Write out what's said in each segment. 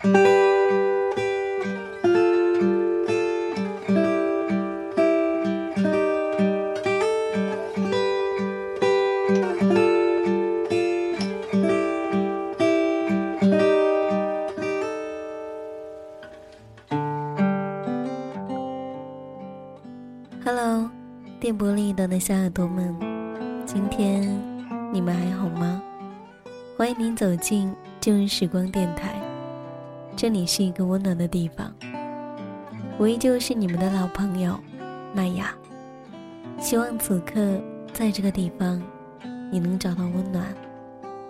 Hello，电波里的小耳朵们，今天你们还好吗？欢迎您走进旧日时光电台，这里是一个温暖的地方。我依旧是你们的老朋友麦雅，希望此刻在这个地方你能找到温暖，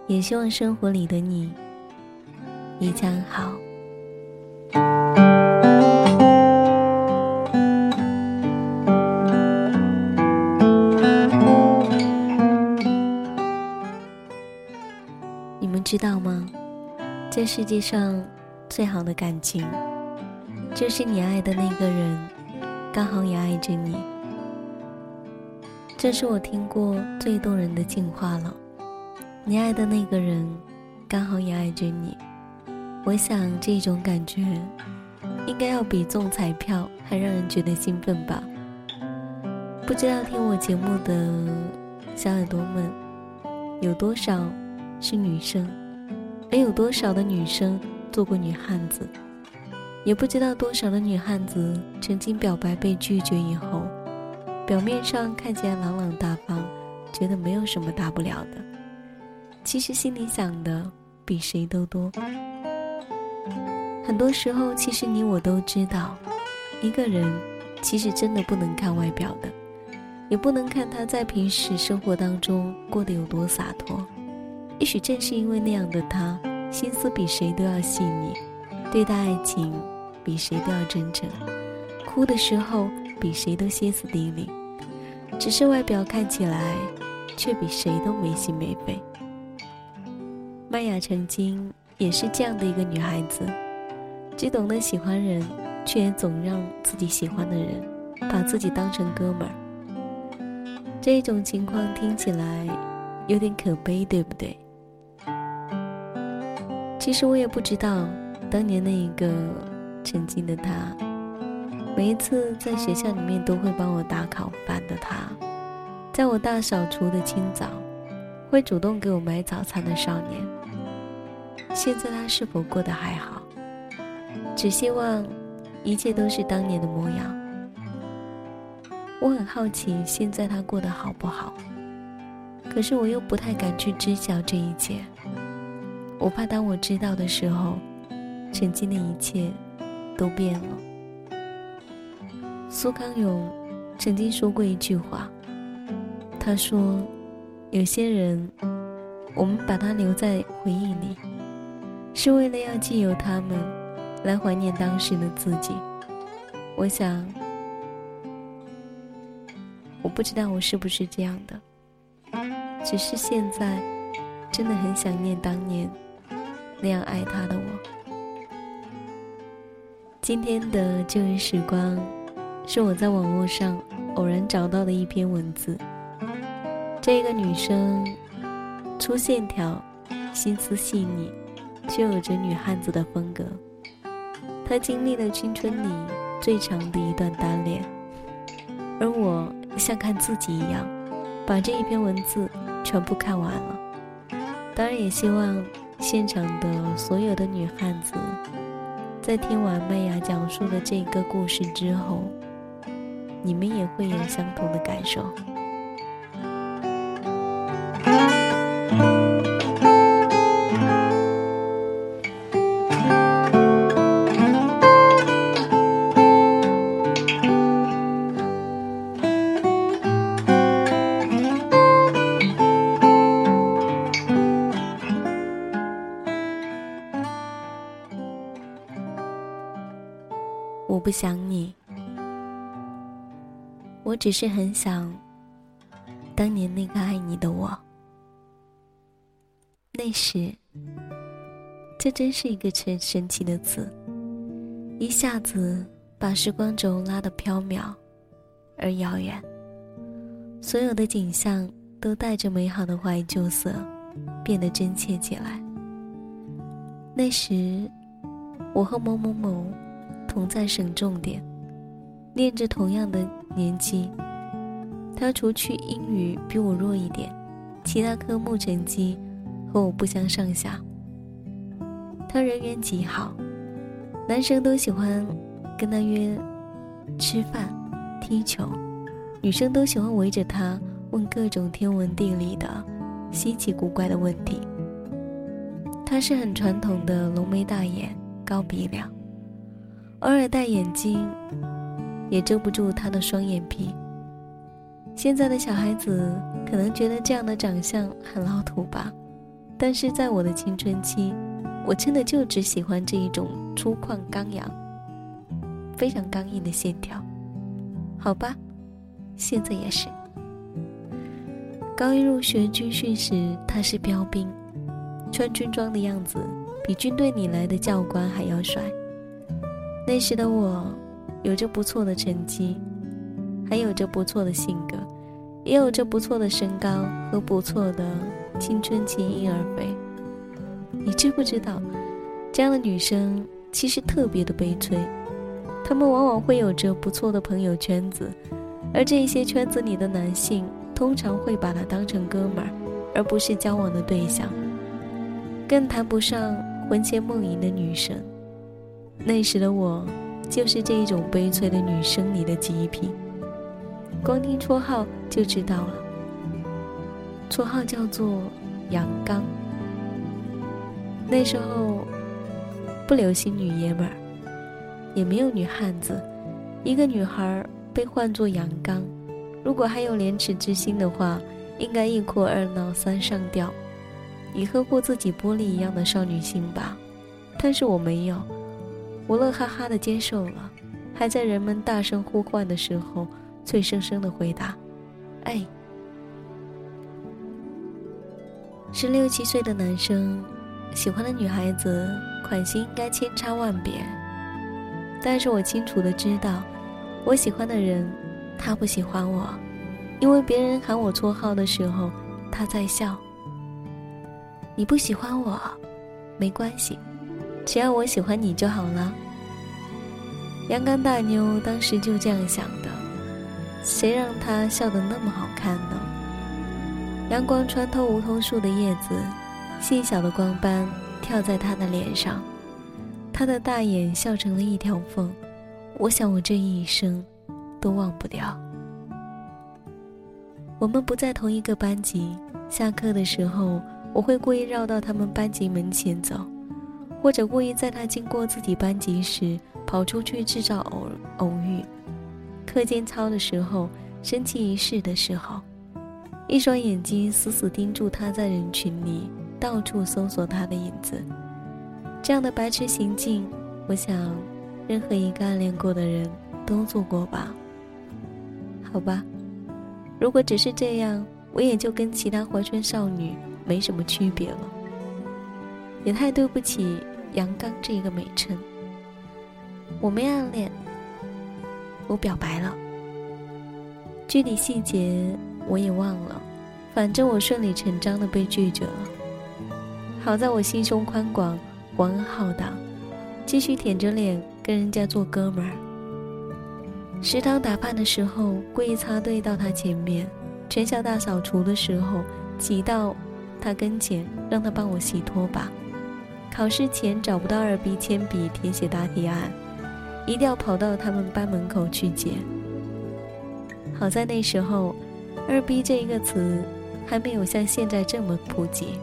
也希望生活里的你一切安好。知道吗？这世界上最好的感情，就是你爱的那个人刚好也爱着你。这是我听过最动人的情话了。你爱的那个人刚好也爱着你，我想这种感觉应该要比中彩票还让人觉得兴奋吧。不知道听我节目的小耳朵们有多少？是女生，没有多少的女生做过女汉子，也不知道多少的女汉子曾经表白被拒绝以后，表面上看起来朗朗大方，觉得没有什么大不了的，其实心里想的比谁都多。很多时候，其实你我都知道，一个人其实真的不能看外表的，也不能看他在平时生活当中过得有多洒脱。也许正是因为那样的他，心思比谁都要细腻，对待爱情比谁都要真诚，哭的时候比谁都歇斯底里，只是外表看起来却比谁都没心没肺。麦雅曾经也是这样的一个女孩子，只懂得喜欢人，却也总让自己喜欢的人把自己当成哥们儿。这种情况听起来有点可悲，对不对？其实我也不知道，当年那一个曾经的他，每一次在学校里面都会帮我打烤饭的他，在我大扫除的清早，会主动给我买早餐的少年，现在他是否过得还好？只希望一切都是当年的模样。我很好奇，现在他过得好不好？可是我又不太敢去知晓这一切。我怕当我知道的时候，曾经的一切都变了。苏康永曾经说过一句话，他说：“有些人，我们把他留在回忆里，是为了要借由他们来怀念当时的自己。”我想，我不知道我是不是这样的，只是现在真的很想念当年。那样爱他的我。今天的旧日时光，是我在网络上偶然找到的一篇文字。这个女生粗线条，心思细腻，却有着女汉子的风格。她经历了青春里最长的一段单恋，而我像看自己一样，把这一篇文字全部看完了。当然，也希望。现场的所有的女汉子，在听完麦雅讲述的这个故事之后，你们也会有相同的感受。不想你，我只是很想当年那个爱你的我。那时，这真是一个神神奇的词，一下子把时光轴拉得飘渺而遥远，所有的景象都带着美好的怀旧色，变得真切起来。那时。我和某某某同在省重点，念着同样的年级。他除去英语比我弱一点，其他科目成绩和我不相上下。他人缘极好，男生都喜欢跟他约吃饭、踢球，女生都喜欢围着他问各种天文地理的稀奇古怪的问题。他是很传统的浓眉大眼、高鼻梁，偶尔戴眼镜，也遮不住他的双眼皮。现在的小孩子可能觉得这样的长相很老土吧，但是在我的青春期，我真的就只喜欢这一种粗犷刚阳、非常刚硬的线条。好吧，现在也是。高一入学军训时，他是标兵，穿军装的样子比军队里来的教官还要帅。那时的我，有着不错的成绩。还有着不错的性格，也有着不错的身高和不错的青春期婴儿肥。你知不知道，这样的女生其实特别的悲催。她们往往会有着不错的朋友圈子，而这些圈子里的男性通常会把她当成哥们儿，而不是交往的对象，更谈不上魂牵梦萦的女神。那时的我，就是这一种悲催的女生里的极品。光听绰号就知道了，绰号叫做杨刚。那时候不流行女爷们儿，也没有女汉子，一个女孩被唤作杨刚，如果还有廉耻之心的话，应该一哭二闹三上吊，以呵护自己玻璃一样的少女心吧。但是我没有，我乐哈哈的接受了，还在人们大声呼唤的时候。脆生生的回答：“哎。”十六七岁的男生喜欢的女孩子款型应该千差万别，但是我清楚的知道，我喜欢的人，他不喜欢我，因为别人喊我绰号的时候，他在笑。你不喜欢我，没关系，只要我喜欢你就好了。阳刚大妞当时就这样想的。谁让他笑得那么好看呢？阳光穿透梧桐树的叶子，细小的光斑跳在他的脸上，他的大眼笑成了一条缝。我想我这一生都忘不掉。我们不在同一个班级，下课的时候我会故意绕到他们班级门前走，或者故意在他经过自己班级时跑出去制造偶偶遇。课间操的时候，升旗仪式的时候，一双眼睛死死盯住他，在人群里到处搜索他的影子。这样的白痴行径，我想，任何一个暗恋过的人都做过吧。好吧，如果只是这样，我也就跟其他怀春少女没什么区别了。也太对不起“阳刚”这个美称。我没暗恋。我表白了，具体细节我也忘了，反正我顺理成章的被拒绝了。好在我心胸宽广，广恩浩荡，继续舔着脸跟人家做哥们儿。食堂打饭的时候故意插队到他前面，全校大扫除的时候挤到他跟前，让他帮我洗拖把。考试前找不到二 B 铅笔填写答题案。一定要跑到他们班门口去捡。好在那时候，“二逼”这一个词还没有像现在这么普及。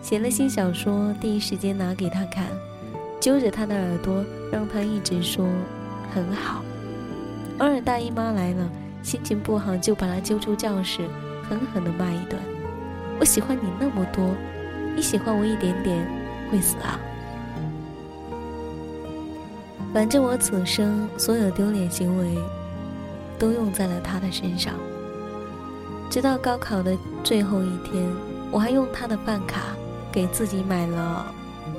写了新小说，第一时间拿给他看，揪着他的耳朵，让他一直说很好。偶尔大姨妈来了，心情不好，就把他揪出教室，狠狠地骂一顿：“我喜欢你那么多，你喜欢我一点点，会死啊！”反正我此生所有丢脸行为，都用在了他的身上。直到高考的最后一天，我还用他的饭卡给自己买了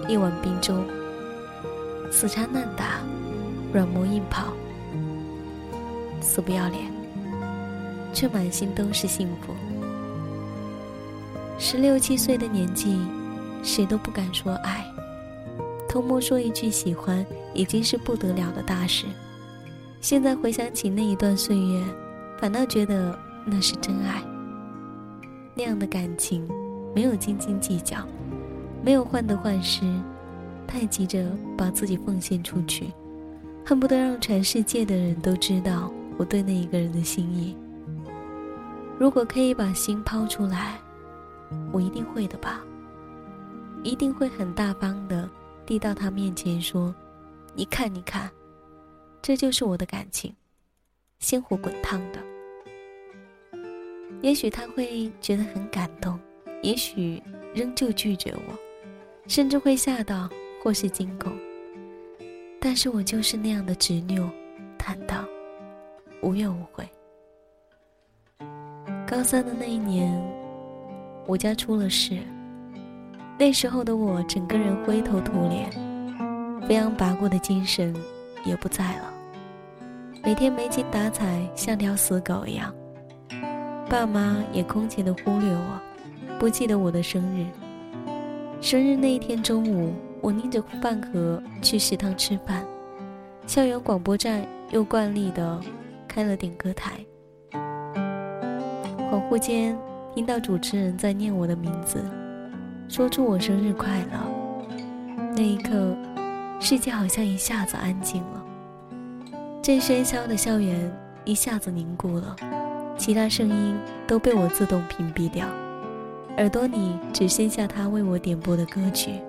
一碗冰粥。死缠烂打，软磨硬泡，死不要脸，却满心都是幸福。十六七岁的年纪，谁都不敢说爱。偷摸说一句喜欢，已经是不得了的大事。现在回想起那一段岁月，反倒觉得那是真爱。那样的感情，没有斤斤计较，没有患得患失，太急着把自己奉献出去，恨不得让全世界的人都知道我对那一个人的心意。如果可以把心抛出来，我一定会的吧。一定会很大方的递到他面前说：“你看，你看，这就是我的感情，鲜活滚烫的。”也许他会觉得很感动，也许仍旧拒绝我，甚至会吓到或是惊恐。但是我就是那样的执拗、坦荡，无怨无悔。高三的那一年，我家出了事。那时候的我，整个人灰头土脸，飞扬跋扈的精神也不在了。每天没精打采，像条死狗一样。爸妈也空前的忽略我，不记得我的生日。生日那一天中午，我拎着饭盒去食堂吃饭，校园广播站又惯例的开了点歌台。恍惚间，听到主持人在念我的名字。说出我生日快乐，那一刻，世界好像一下子安静了。这喧嚣的校园一下子凝固了，其他声音都被我自动屏蔽掉，耳朵里只剩下他为我点播的歌曲。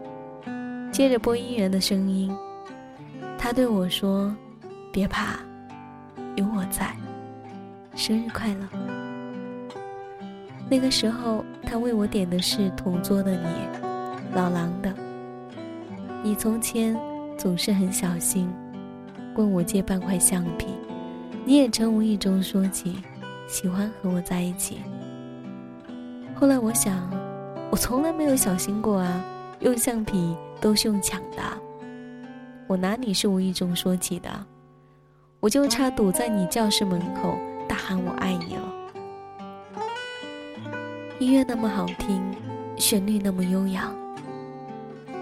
接着播音员的声音，他对我说：“别怕，有我在，生日快乐。”那个时候，他为我点的是《同桌的你》，老狼的。你从前总是很小心，问我借半块橡皮，你也曾无意中说起喜欢和我在一起。后来我想，我从来没有小心过啊，用橡皮都是用抢的。我哪里是无意中说起的？我就差堵在你教室门口大喊我爱你了。音乐那么好听，旋律那么悠扬。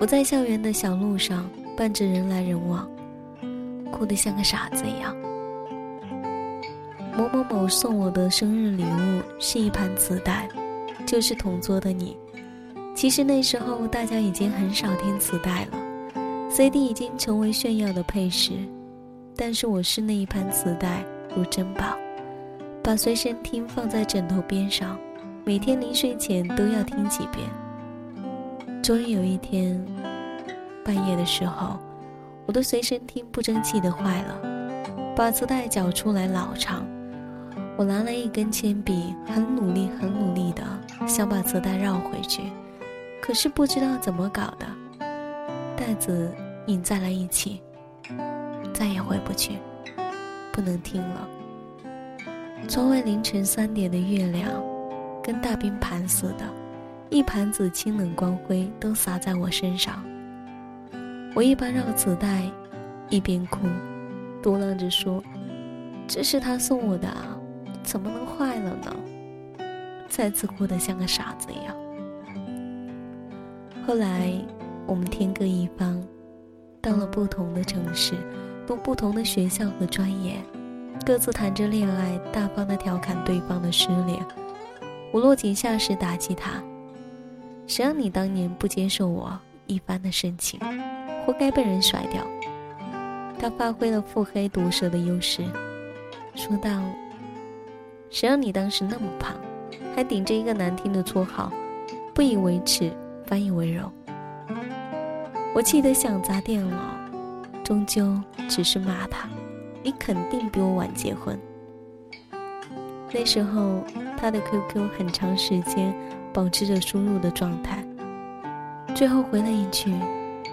我在校园的小路上伴着人来人往，哭得像个傻子一样。某某某送我的生日礼物是一盘磁带，就是同桌的你。其实那时候大家已经很少听磁带了，CD 已经成为炫耀的配饰，但是我是那一盘磁带如珍宝，把随身听放在枕头边上。每天临睡前都要听几遍。终于有一天，半夜的时候，我的随身听不争气的坏了，把磁带绞出来老长。我拿了一根铅笔，很努力、很努力的想把磁带绕回去，可是不知道怎么搞的，带子拧在了一起，再也回不去，不能听了。窗外凌晨三点的月亮。跟大冰盘似的，一盘子清冷光辉都洒在我身上。我一边绕磁带，一边哭，嘟囔着说：“这是他送我的啊，怎么能坏了呢？”再次哭得像个傻子一样。后来我们天各一方，到了不同的城市，读不同的学校和专业，各自谈着恋爱，大方的调侃对方的失恋。我落井下石打击他，谁让你当年不接受我一番的深情，活该被人甩掉。他发挥了腹黑毒舌的优势，说道：“谁让你当时那么胖，还顶着一个难听的绰号，不以为耻，反以为荣。”我气得想砸电脑，终究只是骂他：“你肯定比我晚结婚。”那时候，他的 QQ 很长时间保持着输入的状态，最后回了一句：“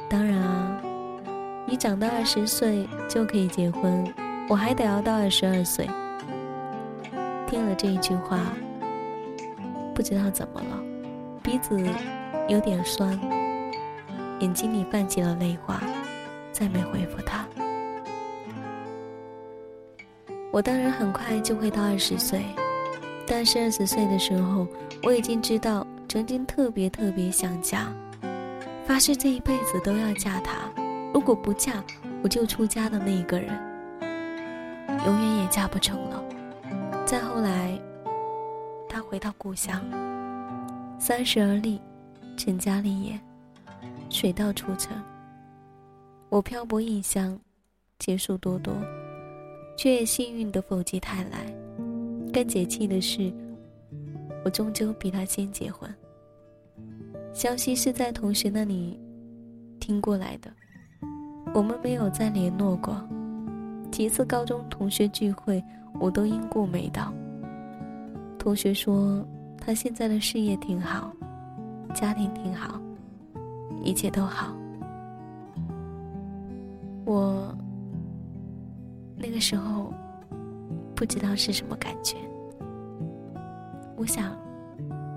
当然啊，你长到二十岁就可以结婚，我还得要到二十二岁。”听了这一句话，不知道怎么了，鼻子有点酸，眼睛里泛起了泪花，再没回复他。我当然很快就会到二十岁，但是二十岁的时候，我已经知道曾经特别特别想嫁，发誓这一辈子都要嫁他。如果不嫁，我就出家的那一个人，永远也嫁不成了。再后来，他回到故乡，三十而立，成家立业，水到渠成。我漂泊异乡，劫数多多，却也幸运的否极泰来。更解气的是，我终究比他先结婚。消息是在同学那里听过来的。我们没有再联络过，几次高中同学聚会，我都因故没到。同学说他现在的事业挺好，家庭挺好，一切都好。我那个时候不知道是什么感觉。我想，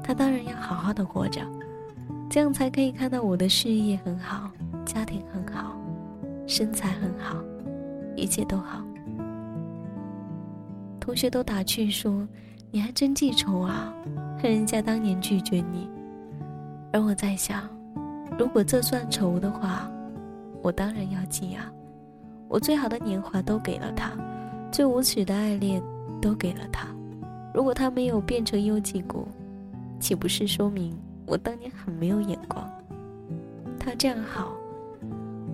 他当然要好好的活着，这样才可以看到我的事业很好，家庭很好。身材很好，一切都好。同学都打趣说：“你还真记仇啊，恨人家当年拒绝你。”而我在想，如果这算仇的话，我当然要记啊。我最好的年华都给了他，最无耻的爱恋都给了他。如果他没有变成优绩股，岂不是说明我当年很没有眼光？他这样好。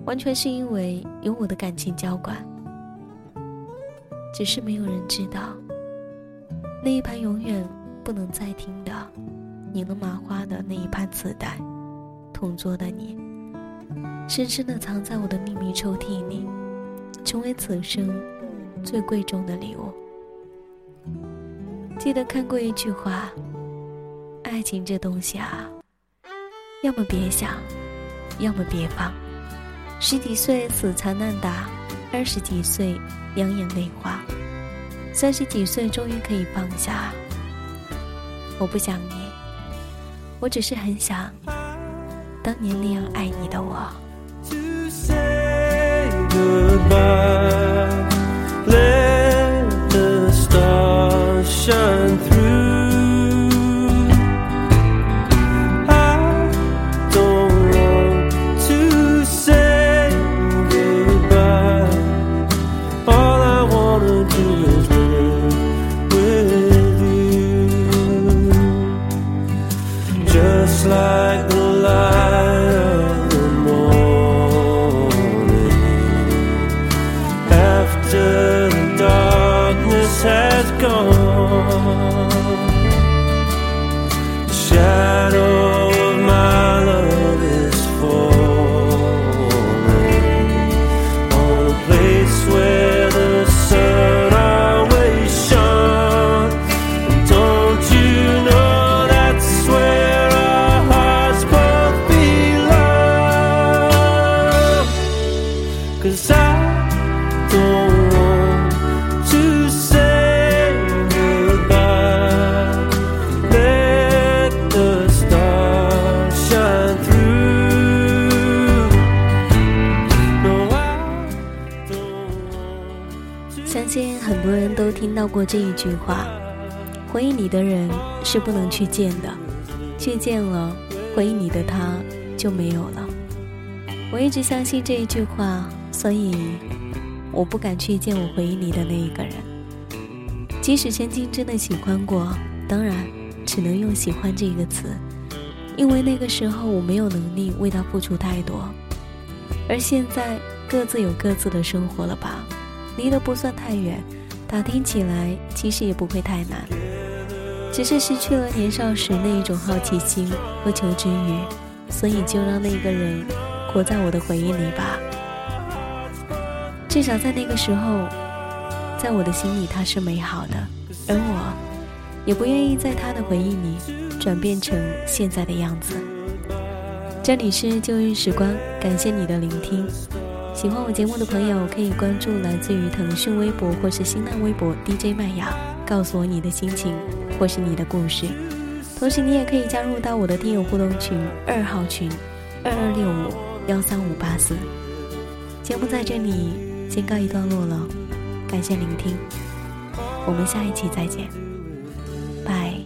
完全是因为有我的感情浇灌，只是没有人知道，那一盘永远不能再听的、拧了麻花的那一盘磁带，同桌的你，深深的藏在我的秘密抽屉里，成为此生最贵重的礼物。记得看过一句话：爱情这东西啊，要么别想，要么别放。十几岁死缠烂打，二十几岁两眼泪花，三十几岁终于可以放下。我不想你，我只是很想当年那样爱你的我。听过这一句话：回忆你的人是不能去见的，去见了，回忆你的他就没有了。我一直相信这一句话，所以我不敢去见我回忆你的那一个人。即使曾经真的喜欢过，当然只能用喜欢这个词，因为那个时候我没有能力为他付出太多。而现在各自有各自的生活了吧，离得不算太远。打听起来，其实也不会太难，只是失去了年少时那一种好奇心和求知欲，所以就让那个人活在我的回忆里吧。至少在那个时候，在我的心里他是美好的，而我也不愿意在他的回忆里转变成现在的样子。这里是旧日时光，感谢你的聆听。喜欢我节目的朋友，可以关注来自于腾讯微博或是新浪微博 DJ 麦雅，告诉我你的心情或是你的故事。同时，你也可以加入到我的听友互动群二号群二二六五幺三五八四。节目在这里先告一段落了，感谢聆听，我们下一期再见，拜。